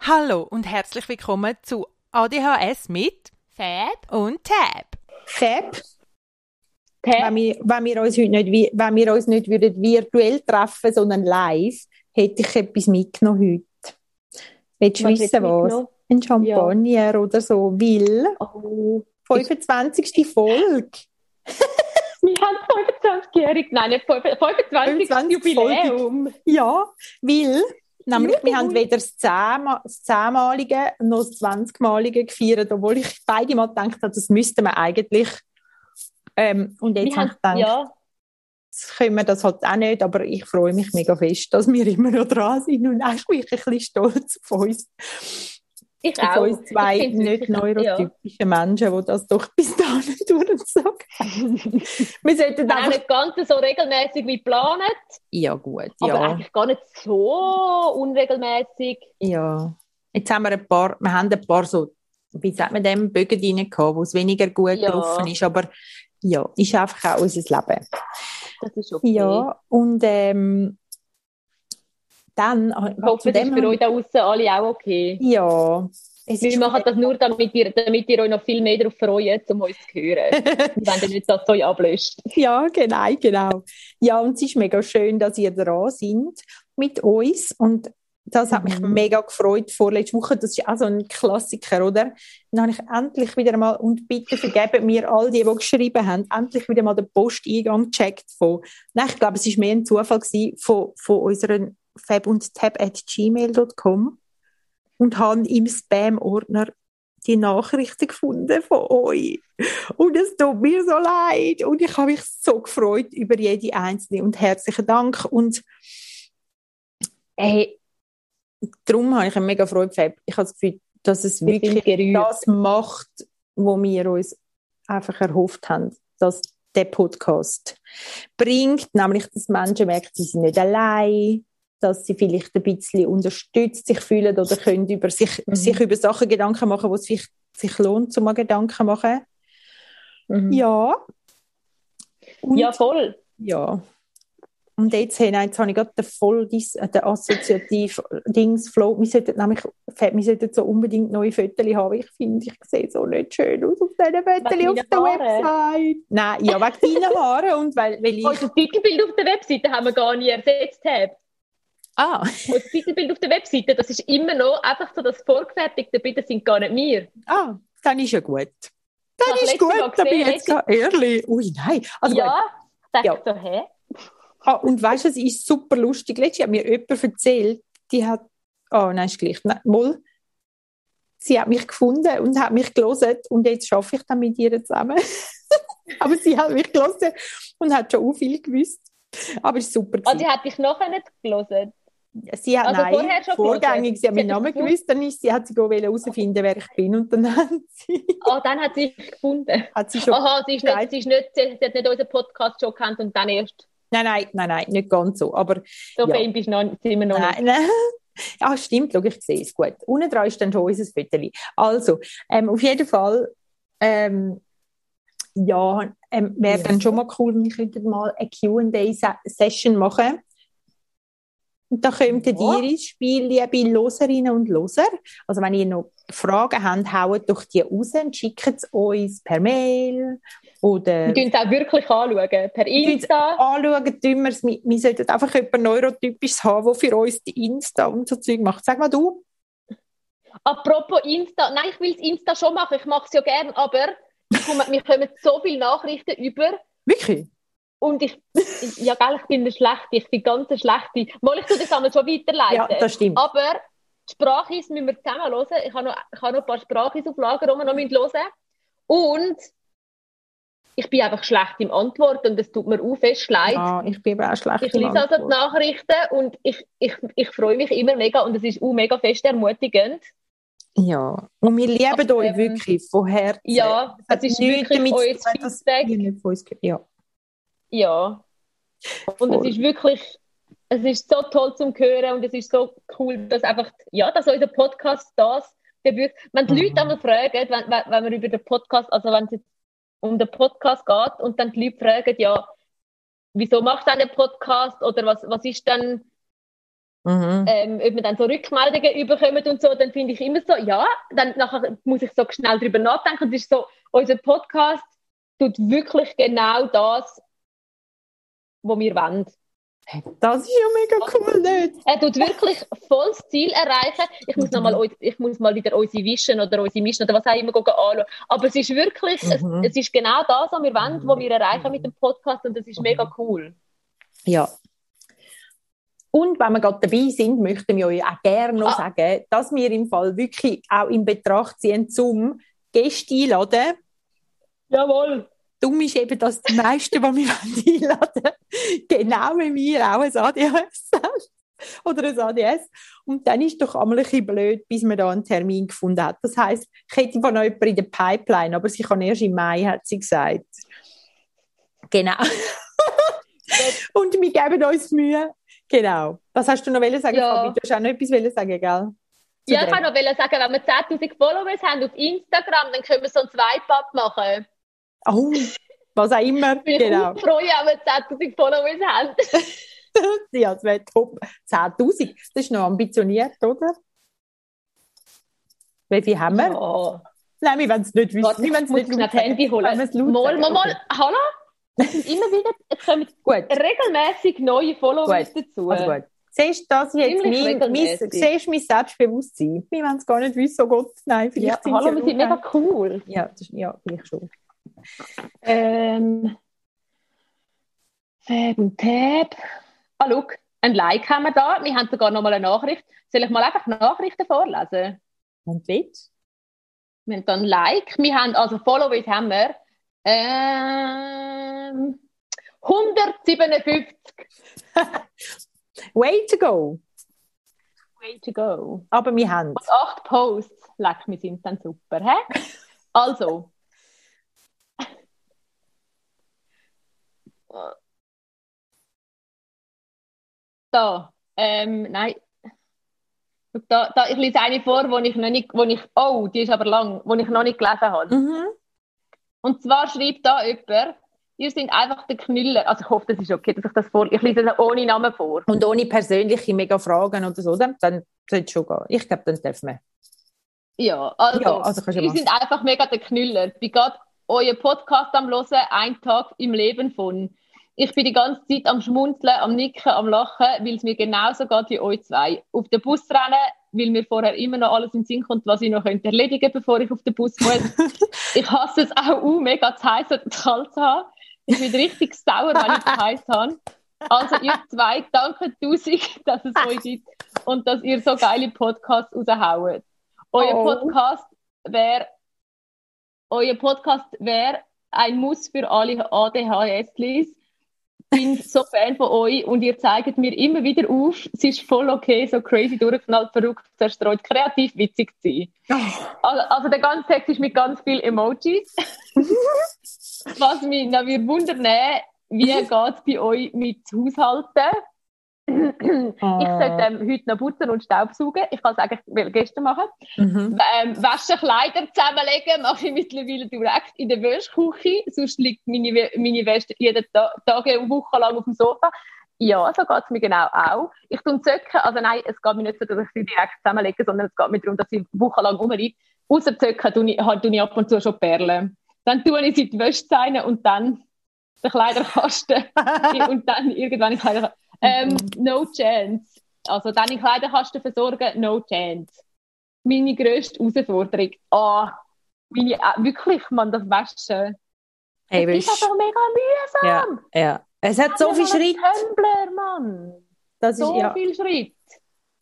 Hallo und herzlich willkommen zu ADHS mit Fab und Tab. Fab, Tab. wenn wir, wenn wir uns heute nicht, wenn wir uns nicht würden virtuell treffen, sondern live, hätte ich etwas mitgenommen heute. Willst du Was wissen, was? Ein Champagner oder so, weil Oh. 25. Folge. Wir haben 25-jährig, nein, nicht 25, 25 25 Jubiläum. Ja, weil nämlich wir haben weder das 10 das 10-malige noch das 20-malige gefeiert, obwohl ich beide Mal gedacht habe, das müssten wir eigentlich. Ähm, und jetzt habe ich gedacht, ja, Jetzt können wir das halt auch nicht, aber ich freue mich mega fest, dass wir immer noch dran sind und bin ich ein bisschen stolz auf uns. Ich auch. uns zwei nicht neurotypische Menschen, die das doch bis dahin durchsagen. wir sollten Ja. Auch nicht ganz so regelmäßig wie geplant, Ja gut, aber ja. eigentlich gar nicht so unregelmäßig. ja. Jetzt haben wir ein paar, wir haben ein paar so, wie sagt man dem, Bögen drin gehabt, wo es weniger gut Ja. gelaufen ist, aber ja, ist einfach auch unser Leben. Das ist okay. Ja, und ähm, dann... Ich hoffe, das ist für euch da draußen alle auch okay. Ja, es Wir machen das nur, damit ihr, damit ihr euch noch viel mehr darauf freut, um uns zu hören. Wenn ihr nicht das euch ablöscht. Ja, genau, genau. Ja, und es ist mega schön, dass ihr dran sind mit uns. Und das hat mich Mhm. mega gefreut vorletzte Woche. Das ist auch so ein Klassiker, oder? Dann habe ich endlich wieder mal, und bitte vergeben mir all die, die geschrieben haben, endlich wieder mal den Posteingang gecheckt von, nein, ich glaube, es war mehr ein Zufall gewesen, von, von unseren fab und tab at gmail.com und habe im Spam-Ordner die Nachrichten gefunden von euch. Und es tut mir so leid. Und ich habe mich so gefreut über jede einzelne. Und herzlichen Dank. Und hey, darum habe ich eine mega Freude, Fab. Ich habe das Gefühl, dass es wirklich das macht, was wir uns einfach erhofft haben, dass der Podcast bringt. Nämlich, dass Menschen merken, sie sind nicht allein, dass sie vielleicht ein bisschen unterstützt sich fühlen oder können über sich, Mhm. sich über Sachen Gedanken machen, wo es sich, sich lohnt, zum mal Gedanken machen. Mhm. Ja. Und, Ja, voll. ja. Und jetzt, hey, nein, jetzt habe ich gerade den voll dis, äh, den assoziativ Dings Flow. Wir sollten nämlich, wir sollten so unbedingt neue Fotos haben. Ich finde, ich sehe so nicht schön aus auf diesen Fotos Wegen auf der Haaren? Website. Nein, ja, wegen deinen Haaren und weil, weil ich... Unser Titelbild auf der Webseite haben wir gar nie ersetzt. Haben. Ah, Unser Titelbild auf der Webseite, das ist immer noch einfach so das Vorgefertigte, bitte sind gar nicht wir. ah, dann ist ja gut. Dann du ist letztes gut, dann bin ich jetzt gar ehrlich. Ui, nein. Also ja, sag Ja. so, hä? Ah, und weißt du, es ist super lustig. Letztens hat mir jemand erzählt, die hat, oh nein, ist gleich, nein, mal, sie hat mich gefunden und hat mich gelesen und jetzt schaffe ich dann mit ihr zusammen. Aber sie hat mich gelesen und hat schon auch viel gewusst. Aber es ist super. Also, die gewesen. hat dich nachher nicht gelesen. Sie hat, also nein, vorher schon vorgängig, sie hat meinen Namen gewusst, dann ist sie, hat sie herausfinden, wer ich bin und dann hat sie, Ah, dann hat sie gefunden. hat sie schon Aha, sie, ist nicht, sie, ist nicht, sie, hat nicht unseren Podcast schon gekannt und dann erst. Nein, nein, nein, nein, nicht ganz so. Aber So Ja. fame bist du noch, sind wir noch nicht. Nein, nein. Ja, stimmt, schau, ich sehe es gut. Unten dran ist dann schon unser Foto. Also, ähm, auf jeden Fall, ähm, ja, ähm, wäre Ja. dann schon mal cool, wenn ich wieder mal eine Q&A-Session machen. Und da könntet Ja. ihr ins Spiel, liebe Loserinnen und Loser. Also, wenn ihr noch Fragen habt, haut doch die raus und schickt es uns per Mail oder Wir tun es auch wirklich anschauen. Per Insta. anschauen, tun wir es. Wir, wir sollten einfach jemand Neurotypisches haben, der für uns die Insta und so Zeug macht. Sag mal du. Apropos Insta. Nein, ich will das Insta schon machen. Ich mache es ja gern, aber mir kommen so viele Nachrichten über. Wirklich? Und ich, ja, gell, ich bin eine Schlechte, ich bin ganz eine Schlechte. Mal, ich tue das einmal schon weiterleiten. Ja, das stimmt. Aber die Sprachis müssen wir zusammen hören. Ich habe noch, ich habe noch ein paar Sprachis auf Lager, die wir noch hören müssen. Und ich bin einfach schlecht im Antworten und es tut mir auch fest leid. Ja, ich bin auch schlecht Ich lese also die. Nachrichten und ich, ich, ich freue mich immer mega und es ist auch mega fest ermutigend. Ja, und wir lieben Aber, euch ähm, wirklich von Herzen. Ja, Es ist nichts wirklich damit euer dass Feedback. Ja. Ja. Und Voll. es ist wirklich, es ist so toll zum Hören und es ist so cool, dass einfach, ja, dass unser Podcast das bewirkt. Wenn die Mhm. Leute einmal fragen, wenn, wenn, wenn wir über den Podcast, also wenn sie um den Podcast geht und dann die Leute fragen, ja, wieso machst du einen Podcast oder was, was ist dann, Mhm. ähm, ob wir dann so Rückmeldungen überkommen und so, dann finde ich immer so, ja, dann nachher muss ich so schnell drüber nachdenken und es ist so, unser Podcast tut wirklich genau das, was wir wollen. Das ist ja mega cool, nicht? Er tut wirklich voll das Ziel erreichen. Ich muss, noch mal, Mhm. ich muss mal wieder unsere Vision oder unsere Mission oder was auch immer anschauen. Aber es ist wirklich, Mhm. es, es ist genau das, was wir wollen, was wir erreichen mit dem Podcast und das ist mega cool. Ja. Und wenn wir gerade dabei sind, möchten wir euch auch gerne noch Ah. sagen, dass wir im Fall wirklich auch in Betracht ziehen, zum Gäste einladen. Jawohl. Dumm ist eben, dass die meisten, die wir einladen genau wie wir auch ein ADHS haben. Oder ein ADS. Und dann ist doch einmal ein bisschen blöd, bis man da einen Termin gefunden hat. Das heisst, ich hätte von jemandem in der Pipeline, aber sie kann erst im Mai, hat sie gesagt. Genau. Und wir geben uns Mühe. Genau. Was hast du noch sagen, Ja. Fabi? Du hast auch noch etwas sagen, gell? Zu Ja, ich kann noch sagen, wenn wir 10.000 Followers haben auf Instagram, dann können wir so ein Swipe-Up machen. Oh, was auch immer. Ich bin Genau. auch freue, wenn wir 10.000 Followers haben. Ja, das wäre top. 10.000. Das ist noch ambitioniert, oder? Wie viel haben wir? Ja. Nein, wir wollen es nicht wissen. Warte, wir ich wollen es nicht laut Handy holen. Mal, mal, mal. Hallo? Immer wieder, es kommen Gut, regelmäßig neue Followers dazu. also gut. Siehst du, das jetzt mein, mein, siehst du mein Selbstbewusstsein? Wir wollen es gar nicht wissen, oh Gott, nein, vielleicht Ja, sind hallo, wir sind mega cool. Ja, das, ist- ja, vielleicht schon. Ähm, Fab und Tab. Ah, schau, ein Like haben wir da. Wir haben sogar noch mal eine Nachricht. Soll ich mal einfach Nachrichten vorlesen? Und jetzt? Wir haben dann ein Like. Wir haben, also Followers haben wir. Ähm, 157. Way to go. Way to go. Aber wir haben Und acht Posts. Leck, wir sind dann super, hä? Also. Da. Ähm, nein. Da, da, ich lese eine vor, wo ich noch nicht, wo ich, oh, die ist aber lang, wo ich noch nicht gelesen habe. Mhm. Und zwar schreibt da jemand, ihr seid einfach der Knüller. Also ich hoffe, das ist okay, dass ich das vor, ich lese das ohne Namen vor. Und ohne persönliche mega Fragen oder so, oder? dann sollte es schon gehen. Ich glaube, dann dürfen wir. Ja, also, Ja, also ihr seid einfach mega der Knüller. Bin gerade euer Podcast am Hören, ein Tag im Leben von. Ich bin die ganze Zeit am Schmunzeln, am Nicken, am Lachen, weil es mir genauso geht wie euch zwei. Auf den Bus rennen, weil mir vorher immer noch alles in den Sinn kommt, was ich noch könnte erledigen bevor ich auf den Bus muss. ich hasse es auch, uh, mega zu heiß oder zu kalt zu haben. Ich bin richtig sauer, wenn ich zu heiß habe. Also ihr zwei, danke tausend, dass es euch gibt und dass ihr so geile Podcasts raushaut. Euer Oh. Podcast wäre euer Podcast wäre ein Muss für alle ADHS-Lis. Bin so Fan von euch und ihr zeigt mir immer wieder auf, es ist voll okay, so crazy durchgeknallt, verrückt, zerstreut, kreativ, witzig zu sein. Also, also der ganze Text ist mit ganz vielen Emojis. Was mich noch wundern, wie geht es bei euch mit Haushalten? Ich sollte ähm, heute noch putzen und Staubsaugen. Ich kann es eigentlich will gestern machen. Mhm. Ähm, waschen, Kleider zusammenlegen mache ich mittlerweile direkt in der Wäschküche. Sonst liegt meine, meine Wäsche jeden Ta Tage und Wochen lang auf dem Sofa. Ja, so geht es mir genau auch. Ich tue Zöcken, also nein, es geht mir nicht so, dass ich sie direkt zusammenlege, sondern es geht mir darum, dass sie wochenlang rumliegt. Außer Zöcken tue ich, halt, tue ich ab und zu schon Perlen. Dann tue ich sie in die Wäsche und dann den Kleiderkasten und dann irgendwann in den Kleiderkasten. Ähm, no chance. Also den Kleiderkasten versorgen, no chance. Meine grösste Herausforderung. Ah, meine, äh, wirklich, man, das Waschen. Hey, das ist einfach mega mühsam. ja, ja. Es hat so Ja, viel so ein Schritt. Tumblr, Mann. Das ist, So ja. viel Schritt.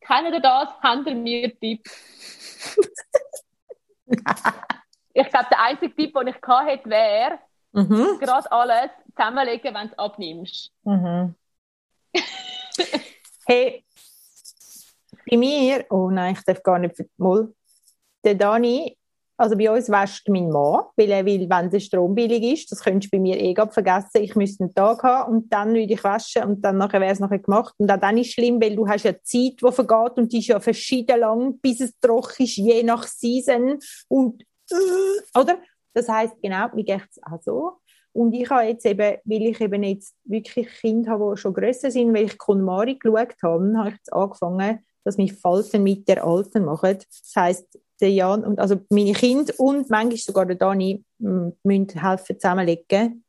Kennt ihr das? Habt ihr mir Tipp? ich glaube, der einzige Tipp, den ich hätte, wäre, Mhm. gerade alles zusammenlegen, wenn du es abnimmst. Mhm. Hey, bei mir, oh nein, ich darf gar nicht mal. Der Dani, also bei uns wäscht mein Mann, weil er will, wenn der Strom billig ist, das könntest du bei mir eh grad vergessen, ich müsste einen Tag haben und dann würde ich waschen und dann nachher wäre es nachher gemacht. Und auch dann ist schlimm, weil du hast ja Zeit, die vergeht und die ist ja verschieden lang, bis es trocken ist, je nach Season und, oder? Das heisst, genau, mir geht es auch so. Und ich habe jetzt eben, weil ich eben jetzt wirklich Kinder habe, die schon grösser sind, weil ich KonMari geschaut habe, habe ich jetzt angefangen, dass mich Falten mit der Alten machen. Das heisst, der Jan und also meine Kinder und manchmal sogar der Dani müssen helfen zusammenlegen.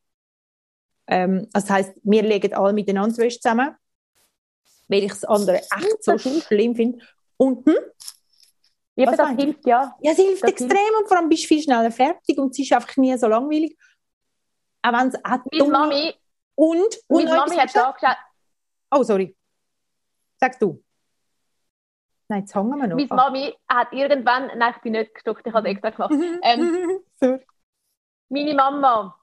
Ähm, also das heisst, wir legen alle miteinander Wäsche zusammen, weil ich das andere echt so schlimm finde. Und hm? Ja, das hilft, ja. Ja, es hilft das extrem hilft. und vor allem bist du viel schneller fertig und es ist einfach nie so langweilig. Auch wenn es auch Meine Mami... Und... und Mami hat da gesagt... Oh, sorry. Sagst du. Nein, jetzt hängen wir noch. Meine Mami hat irgendwann... Nein, ich bin nicht gestockt, ich habe es extra gemacht. ähm, meine Mama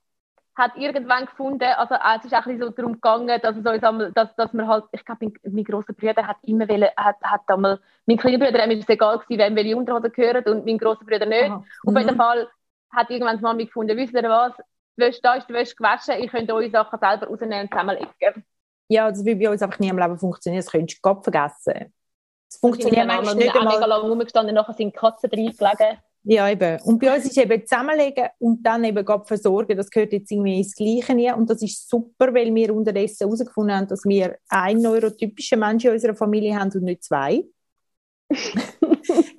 hat irgendwann gefunden, also äh, es ist auch ein so darum gegangen, dass, so, dass, dass man halt, ich glaube, mein, mein grosser Bruder hat immer wollen, hat, hat einmal, mein kleiner Bruder, ist es egal gewesen, wem welche Unterhose gehören und mein grosser Bruder nicht. Aha. Und mhm. auf jeden Fall hat irgendwann die Mami gefunden, wisst ihr was, Wäsche, da ist die Wäsche gewaschen, ich könnte eure Sachen selber rausnehmen und zusammenlegen. Ja, das will bei uns einfach nie im Leben funktionieren, das könntest du Gott vergessen. Es funktioniert manchmal nicht einmal. mega lange rumgestanden, nachher sind die Katzen reingelegen. Ja, eben. Und bei uns ist eben zusammenlegen und dann eben gerade versorgen, das gehört jetzt irgendwie ins Gleiche hier. Und das ist super, weil wir unterdessen herausgefunden haben, dass wir einen neurotypischen Menschen in unserer Familie haben und nicht zwei.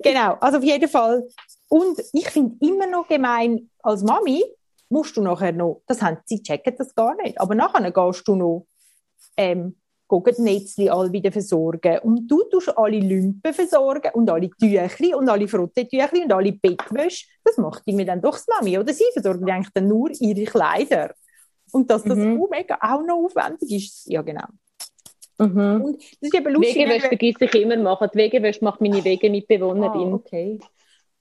genau, also auf jeden Fall. Und ich finde immer noch gemein, als Mami musst du nachher noch, das haben sie checken das gar nicht, aber nachher gehst du noch ähm, die Netzli alle wieder versorgen. Und du tust alle Lümpen versorgen und alle Tüchli und alle Frottetüchli und alle Bettwäsche. Das macht irgendwie dann doch das Mami. Oder sie versorgen eigentlich dann nur ihre Kleider. Und dass das mhm. mega auch noch aufwendig ist, ja genau. Mhm. Und das ist eben lustig. Wegewäsche vergesse ich immer machen. Die Wegewäsche macht meine Wegemitbewohnerin. Ah, okay.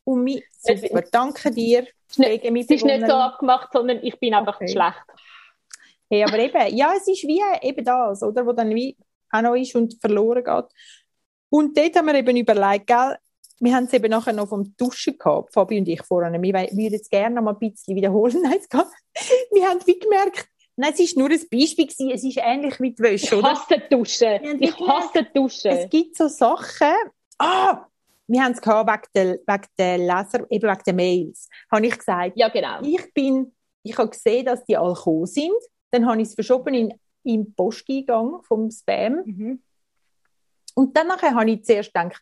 Und mi super, danke dir. Es ist nicht so abgemacht, sondern ich bin einfach okay. schlecht. Hey, aber eben, ja, es ist wie eben das, oder, wo dann wie auch noch ist und verloren geht. Und dort haben wir eben überlegt, gell, wir haben es eben nachher noch vom Duschen gehabt, Fabi und ich vorhin. Wir würden es gerne noch mal ein bisschen wiederholen. Nein, es geht. Wir haben wie gemerkt, nein, es ist nur ein Beispiel gewesen, es ist ähnlich wie die Wäsche, oder? Ich hasse Duschen. Ich hasse Duschen. Es gibt so Sachen, ah, wir haben es gehabt wegen der, wegen der Leser, eben wegen der Mails. Habe ich gesagt. Ja, genau. Ich bin, ich habe gesehen, dass die alle gekommen sind dann habe ich es verschoben in, im Posteingang vom Spam. Mhm. Und dann nachher habe ich zuerst gedacht,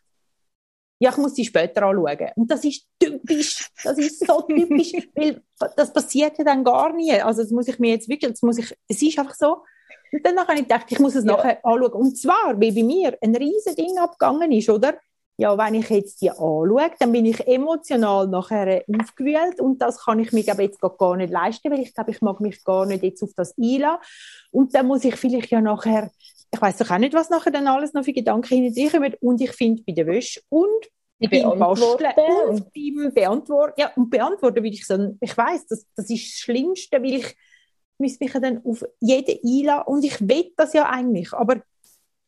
ja, ich muss sie später anschauen. Und das ist typisch. Das ist so typisch, weil das passiert ja dann gar nie. Also das muss ich mir jetzt wirklich, das muss ich, es ist einfach so. Und dann habe ich gedacht, ich muss es ja. nachher anschauen. Und zwar, weil bei mir ein riesen Ding abgegangen ist, oder? Ja, wenn ich jetzt die anschaue, dann bin ich emotional nachher aufgewühlt und das kann ich mir jetzt gar nicht leisten, weil ich glaube, ich mag mich gar nicht jetzt auf das einlassen. Und dann muss ich vielleicht ja nachher, ich weiß doch auch nicht, was nachher dann alles noch für Gedanken hineinkommen und ich finde bei der Wäsche und beim Basteln und beim Beantworten, ja, und beantworten würde ich sagen, ich weiß, das, das ist das Schlimmste, weil ich muss mich dann auf jeden einlassen und ich will das ja eigentlich, aber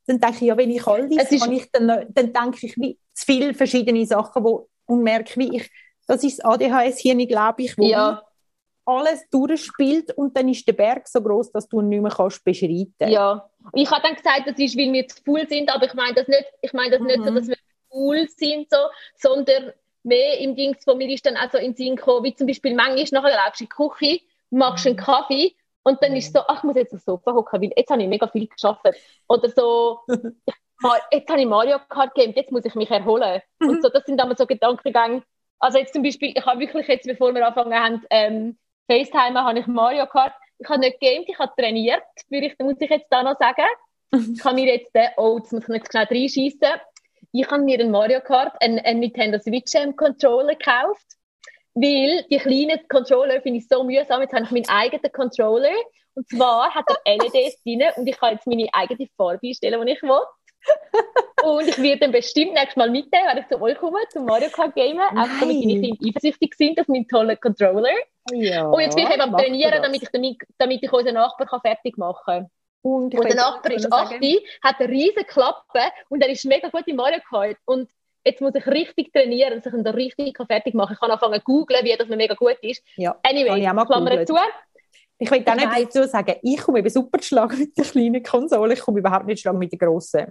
dann denke ich, ja, wenn ich all das kann ich dann, dann denke ich wie zu viele verschiedene Sachen, wo, und merke, wie ich, das ist das ADHS hier nicht, glaube ich, wo ja. alles durchspielt und dann ist der Berg so groß, dass du ihn nicht mehr kannst beschreiten. Ja. Ich habe dann gesagt, das ist, weil wir zu faul sind, aber ich meine das nicht, ich meine das mhm. nicht so, mhm. dass wir faul sind, so, sondern mehr im Dings von mir ist dann auch so in den Sinn gekommen, wie zum Beispiel manchmal nachher läufst du in die Küche, machst einen Kaffee und dann ist es so, ach, ich muss jetzt aufs Sofa hocken, weil jetzt habe ich mega viel geschafft. Oder so, jetzt habe ich Mario Kart gegeben, jetzt muss ich mich erholen. Und mhm. so, das sind immer so Gedankengänge. Also jetzt zum Beispiel, ich habe wirklich jetzt, bevor wir angefangen haben, ähm, FaceTime, habe ich Mario Kart. Ich habe nicht gamed, ich habe trainiert, ich, muss ich jetzt da noch sagen. Ich habe mir jetzt, den, oh, jetzt muss ich nicht schnell reinschießen. Ich habe mir einen Mario Kart, einen, einen Nintendo Switch Controller gekauft weil die kleinen Controller finde ich so mühsam. Jetzt habe ich meinen eigenen Controller. Und zwar hat er LEDs drin und ich kann jetzt meine eigene Farbe einstellen, die ich will. und ich werde dann bestimmt nächstes Mal mitnehmen, wenn ich zu euch komme, zum Mario Kart Gamen. Einfach damit meine Kinder eifersüchtig sind auf meinen tollen Controller. Ja, und jetzt bin ich eben am Trainieren, damit ich, damit, damit ich unseren Nachbarn kann fertig machen kann. Und, und der Nachbar ist 8, hat eine riesige Klappe und er ist mega gut in Mario Kart. Und jetzt muss ich richtig trainieren, dass ich ihn da richtig fertig machen kann. Ich kann anfangen zu googeln, wie das mega gut ist. Ja, anyway, Klammer zu. Ich will auch nicht dazu sagen, ich komme eben super schlagen mit der kleinen Konsole, ich komme überhaupt nicht schlagen mit der grossen.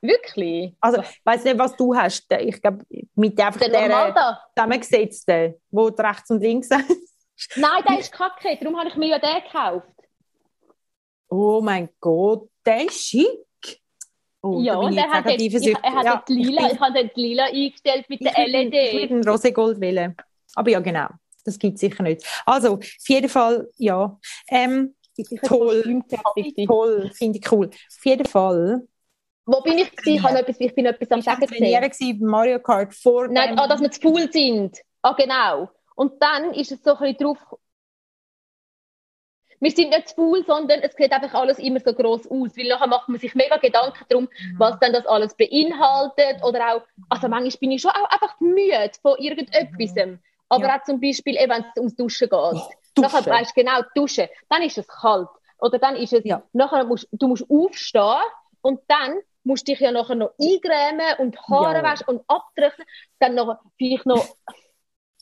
Wirklich? Also, ich weiss nicht, was du hast. Ich glaube, mit einfach Der der zusammengesetzten, wo du rechts und links hast. Nein, der ist kacke. Darum habe ich mir ja den gekauft. Oh mein Gott, der ist schick. Oh, ja, bin und ich er hat, jetzt, ich, er hat Ja, jetzt lila. Ich, Ich, habe den lila eingestellt mit bin- der ich, will- ich LED. würde einen Roségold wählen. Aber ja, genau. Das gibt es sicher nicht. Also, auf jeden Fall, ja. Ähm, toll. Toll. Finde ich cool. Auf jeden Fall. Wo bin ich? gewesen? Ich, habe etwas, ich bin etwas am Ich war Sagen gesehen. gewesen bei Mario Kart vor Nein, ah, dass wir zu faul sind. Ah, genau. Und dann ist es so ein bisschen drauf. Wir sind nicht zu faul, sondern es sieht einfach alles immer so gross aus. Weil nachher macht man sich mega Gedanken darum, Mhm. was dann das alles beinhaltet. Oder auch, also manchmal bin ich schon auch einfach müde von irgendetwas. Aber Mhm. Ja. auch zum Beispiel, eben, wenn es ums Duschen geht. Oh, Nachher Duschen. weißt du genau, duschen. Dann ist es kalt. Oder dann ist es, Ja. nachher musst du musst aufstehen und dann musst du dich ja nachher noch eingrämen und Haare Ja. waschen und abtrocknen. Dann noch vielleicht noch,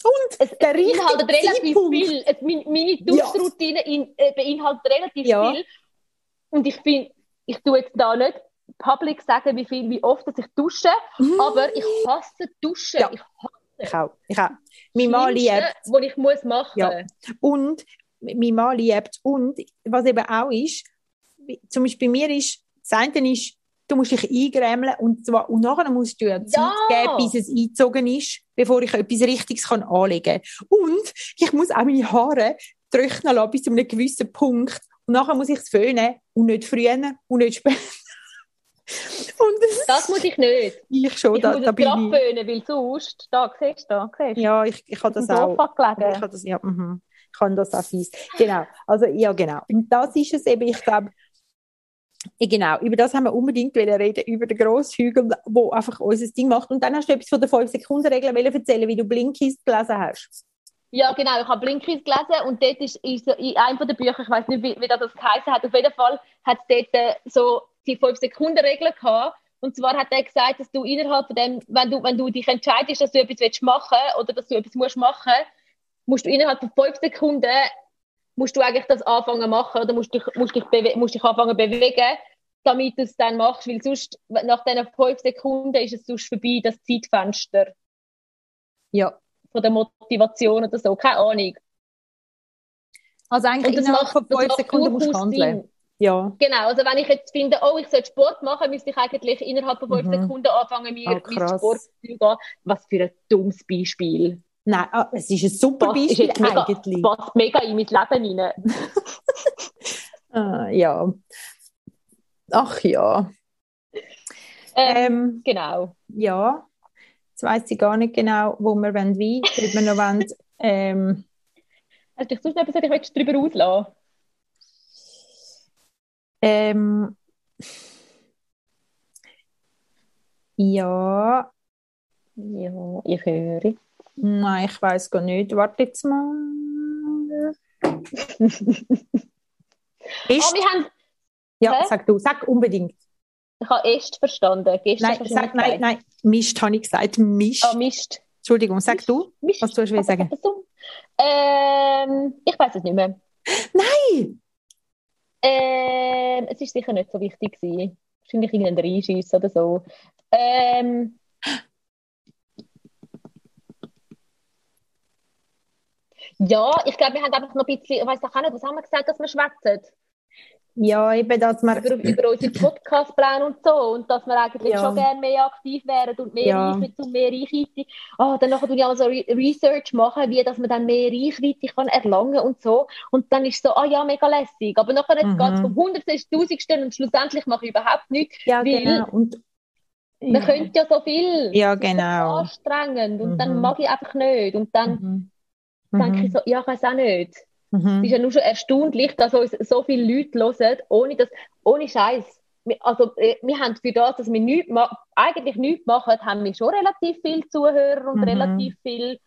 Und es der beinhaltet relativ Zeitpunkt. viel. Es, mein- meine Duschroutine in, äh, beinhaltet relativ Ja. viel. Und ich finde, ich tue jetzt da nicht public sagen, wie viel, wie oft dass ich dusche, Mhm. aber ich hasse Duschen. Ja. Ich hasse Ich auch. Ich auch. Mein Mann liebt was ich muss machen. Ja. Und mein Mann liebt. Und was eben auch ist, zum Beispiel bei mir ist, das eine ist, du musst dich eingrämeln und zwar, und nachher musst du ja Zeit geben, bis es eingezogen ist, bevor ich etwas Richtiges kann anlegen kann. Und ich muss auch meine Haare trocknen lassen bis zu einem gewissen Punkt. Und nachher muss ich es föhnen und nicht früher und nicht später. und das, Das muss ich nicht. ich schon, Ich da, muss da es bin ich. föhnen, weil sonst, da, siehst du, da, siehst du, Ja, ich, ich habe das auch. Aber Ich gelegen. kann das, ja, mhm. ich kann das auch fies. Genau. Also, ja, genau. Und das ist es eben, ich glaube, genau, über das haben wir unbedingt reden, über den Grosshügel, wo einfach unser Ding macht. Und dann hast du etwas von der 5-Sekunden-Regel wollen erzählen, wie du Blinkies gelesen hast. Ja, genau. Ich habe Blinkis gelesen und dort ist, ist in einem der Bücher, ich weiß nicht, wie, wie das geheißen hat, auf jeden Fall hat es dort äh, so die 5-Sekunden-Regel gehabt. Und zwar hat er gesagt, dass du innerhalb von dem, wenn du, wenn du dich entscheidest, dass du etwas willst machen oder dass du etwas musst machen, musst du innerhalb von 5 Sekunden musst du eigentlich das anfangen machen oder musst dich, musst dich, musst dich anfangen bewegen, damit du es dann machst, weil sonst, nach diesen 5 Sekunden ist es sonst vorbei, das Zeitfenster Ja. von der Motivation oder so, keine Ahnung. Also eigentlich Und das innerhalb macht, von das 5 macht Sekunden musst du handeln. Sinn. Ja. Genau, also wenn ich jetzt finde, oh, ich sollte Sport machen, müsste ich eigentlich innerhalb von fünf Mhm. Sekunden anfangen, mir Oh, mein. Sport zu gehen. Was für ein dummes Beispiel. Nein, ah, es ist ein super Passt, Beispiel mega, eigentlich. passt mega in mein Leben rein. Ah, ja. Ach ja. Ähm, Ähm, genau. ja. Jetzt weiss ich gar nicht genau, wo wir wollen, wie, ob wir noch wollen, ähm, Hast du dich sonst noch etwas, was ich darüber auslassen Ähm, ja, Ja, ich höre. Nein, ich weiß gar nicht. Warte jetzt mal. Ist, wir haben, ja, hä? sag du, sag unbedingt. ich habe Est verstanden. Gestern Nein, sag, nein, nein, Mist habe ich gesagt. Mist. Ah, Mist. Entschuldigung, sag du, Mist. was du willst sagen. Ähm, ich weiß es nicht mehr. Nein! Ähm, es ist sicher nicht so wichtig gewesen. Wahrscheinlich irgendein Reinschiss oder so. Ähm, ja, ich glaube, wir haben einfach noch ein bisschen, ich weiß auch nicht, was haben wir gesagt, dass wir schwätzen? Ja, eben, dass man. Über, über unsere Podcastpläne und so. Und dass wir eigentlich Ja. schon gerne mehr aktiv wären und mehr Ja. Reichweite und mehr Reichweite. Oh, dann nachher tue ich auch so Re Research machen, wie dass man dann mehr Reichweite kann erlangen und so. Und dann ist es so, ah ja, mega lässig. Aber nachher jetzt Mhm. geht es vom Hundertsten ins Tausendsten und schlussendlich mache ich überhaupt nichts. Ja, weil- genau. Und, Man ja. könnte ja so viel. Ja, so genau. anstrengend. Und dann Mhm. mag ich einfach nicht. Und dann Mhm. Denke ich so, ja, ich weiß auch nicht. Es Mhm. ist ja nur schon erstaunlich, dass uns so viele Leute hören, ohne das, ohne Scheiß. Also, äh, wir haben für das, dass wir nichts eigentlich nichts machen, haben wir schon relativ viele Zuhörer und Mhm. relativ viele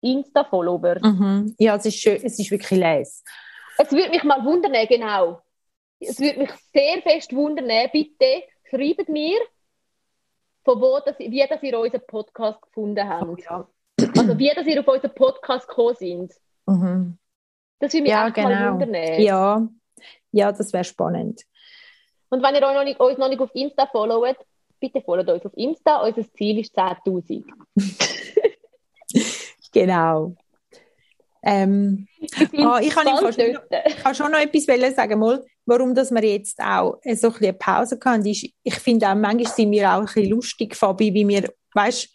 Insta-Follower. Mhm. Ja, es ist schön, es ist wirklich les. Es würde mich mal wundern, genau. Es würde mich sehr fest wundern, bitte schreibt mir, von wo das, wie das ihr unseren Podcast gefunden habt. Ja. Also wie das ihr auf unseren Podcast gekommen sind. Mhm. Das würde mich Ja, mal genau. wundern. Ja, ja, das wäre spannend. Und wenn ihr euch noch nicht, uns noch nicht auf Insta followt, bitte folgt uns auf Insta. Unser Ziel ist 10.000. genau. Ähm, ah, ich kann schon, noch, ich kann schon noch etwas sagen, mal, warum dass wir jetzt auch so ein eine Pause hatten. Ist, ich finde auch, manchmal sind wir auch ein bisschen lustig, Fabi, wie wir, weißt,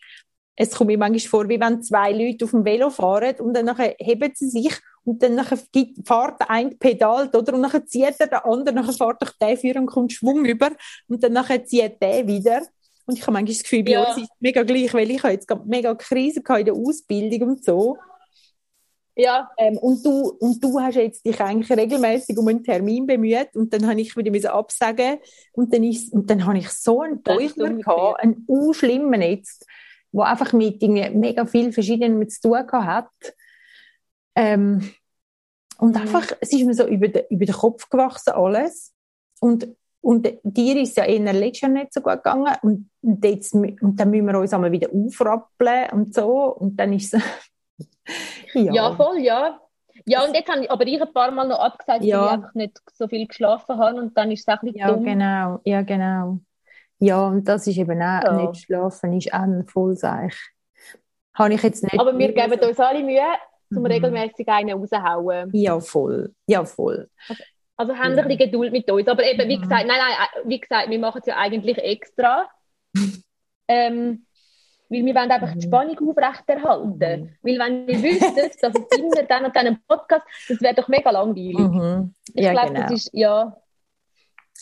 es kommt mir manchmal vor, wie wenn zwei Leute auf dem Velo fahren und dann nachher heben sie sich und dann nachher fährt ein Pedal, oder? Und dann zieht er der andere, dann fährt doch der für und kommt Schwung über und dann nachher zieht der wieder. Und ich habe manchmal das Gefühl, bei Ja. uns ist es mega gleich, weil ich habe jetzt mega Krise in der Ausbildung und so. Ja, Ähm, und, du, und du hast jetzt dich eigentlich regelmäßig um einen Termin bemüht und dann habe ich wieder müssen absagen und dann, ist, und dann habe ich so einen Teufel gehabt, einen unschlimmen jetzt, der einfach mit irgendwie mega viel Verschiedenen zu tun hat. Ähm, und Mhm. einfach, es ist mir so über den, über den Kopf gewachsen alles und und dir ist ja eher letztes Jahr nicht so gut gegangen und, jetzt, und dann müssen wir uns einmal wieder aufrappeln und so und dann ist es ja. voll, ja. Ja, und jetzt habe ich aber ich ein paar Mal noch abgesagt, Ja. weil ich einfach nicht so viel geschlafen habe und dann ist es auch ein bisschen Ja, dumm. genau, ja, genau. Ja, und das ist eben auch, Ja. nicht schlafen ist auch ein Vollseich. Habe ich jetzt nicht. Aber wir geben uns alle Mühe, um Mhm. regelmäßig einen rauszuhauen. Ja, voll. Ja, voll. Also haben Ja. ein bisschen Geduld mit uns. Aber eben, wie Mhm. gesagt, nein, nein, äh, wie gesagt, wir machen es ja eigentlich extra. ähm, weil wir wollen einfach die Mhm. Spannung aufrechterhalten. Mhm. Weil wenn ihr wüsstet, dass es immer dann und dann ein Podcast, das wäre doch mega langweilig. Mhm. Ich Ja, glaube, genau. das ist, ja,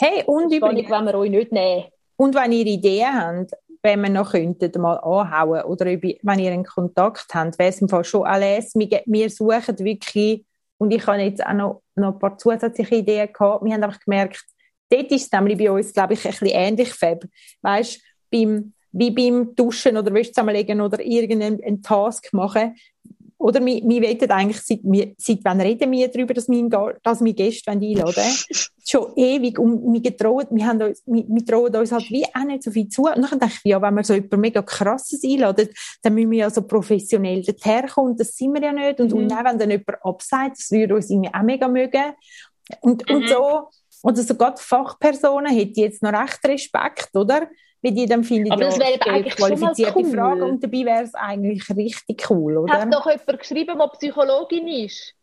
Hey, und die Spannung übrigens, wollen wir euch nicht nehmen. Und wenn ihr Ideen habt, wenn wir noch könntet, mal anhauen oder wenn ihr einen Kontakt habt, wäre es im Fall schon alles. Wir, suchen wirklich, und ich habe jetzt auch noch, noch ein paar zusätzliche Ideen gehabt. Wir haben einfach gemerkt, dort ist es nämlich bei uns, glaube ich, ein bisschen ähnlich, Fab. Weißt, beim, wie beim Duschen oder Wäsche zusammenlegen oder irgendeinen einen Task machen. Oder wir, wir wollen eigentlich, seit, wir, seit wann reden wir darüber, dass wir, dass wir Gäste einladen wollen? Schon ewig. Und wir, getrauen, wir, haben uns, wir, wir trauen uns halt wie auch nicht so viel zu. Und dann denke ich, ja, wenn wir so jemand mega krasses einladen, dann müssen wir ja so professionell dorthin Und das sind wir ja nicht. Und, Mhm. und auch wenn dann jemand absagt, das würde uns irgendwie auch mega mögen. Und, und Mhm. so, oder sogar die Fachpersonen hätten jetzt noch recht Respekt, oder? Weil die dann finden, Aber das wäre schon mal qualifizierte cool. Fragen und dabei wäre es eigentlich richtig cool, oder? Hat doch jemand geschrieben, der Psychologin ist?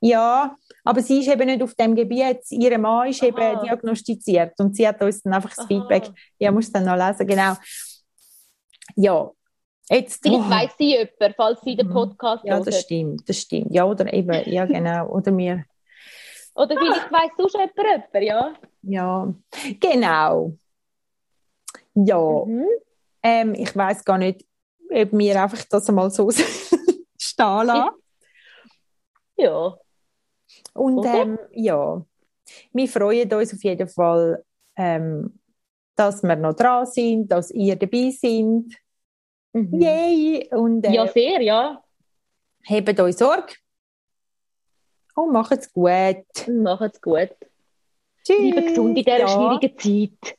Ja, aber sie ist eben nicht auf dem Gebiet. Ihr Mann ist eben Aha. diagnostiziert und sie hat uns dann einfach das Aha. Feedback. Ja, musst dann noch lesen, genau. Ja, jetzt. Vielleicht oh, weiss sie jemand, falls sie den Mhm. Podcast ja, hört. das stimmt, das stimmt. Ja, oder eben, ja, genau. Oder mir, Oder vielleicht weiss sonst jemand jemand, ja? ja, genau. Ja, Mhm. ähm, ich weiß gar nicht, ob wir einfach das einmal so stehen lassen. Ja. Und ähm, ja, wir freuen uns auf jeden Fall, ähm, dass wir noch dran sind, dass ihr dabei sind. Mhm. Yay! Und äh, Ja, sehr, ja. hebt euch Sorge. Und macht's gut. Macht's gut. Tschüss. Bleibt gesund in dieser Ja. schwierigen Zeit.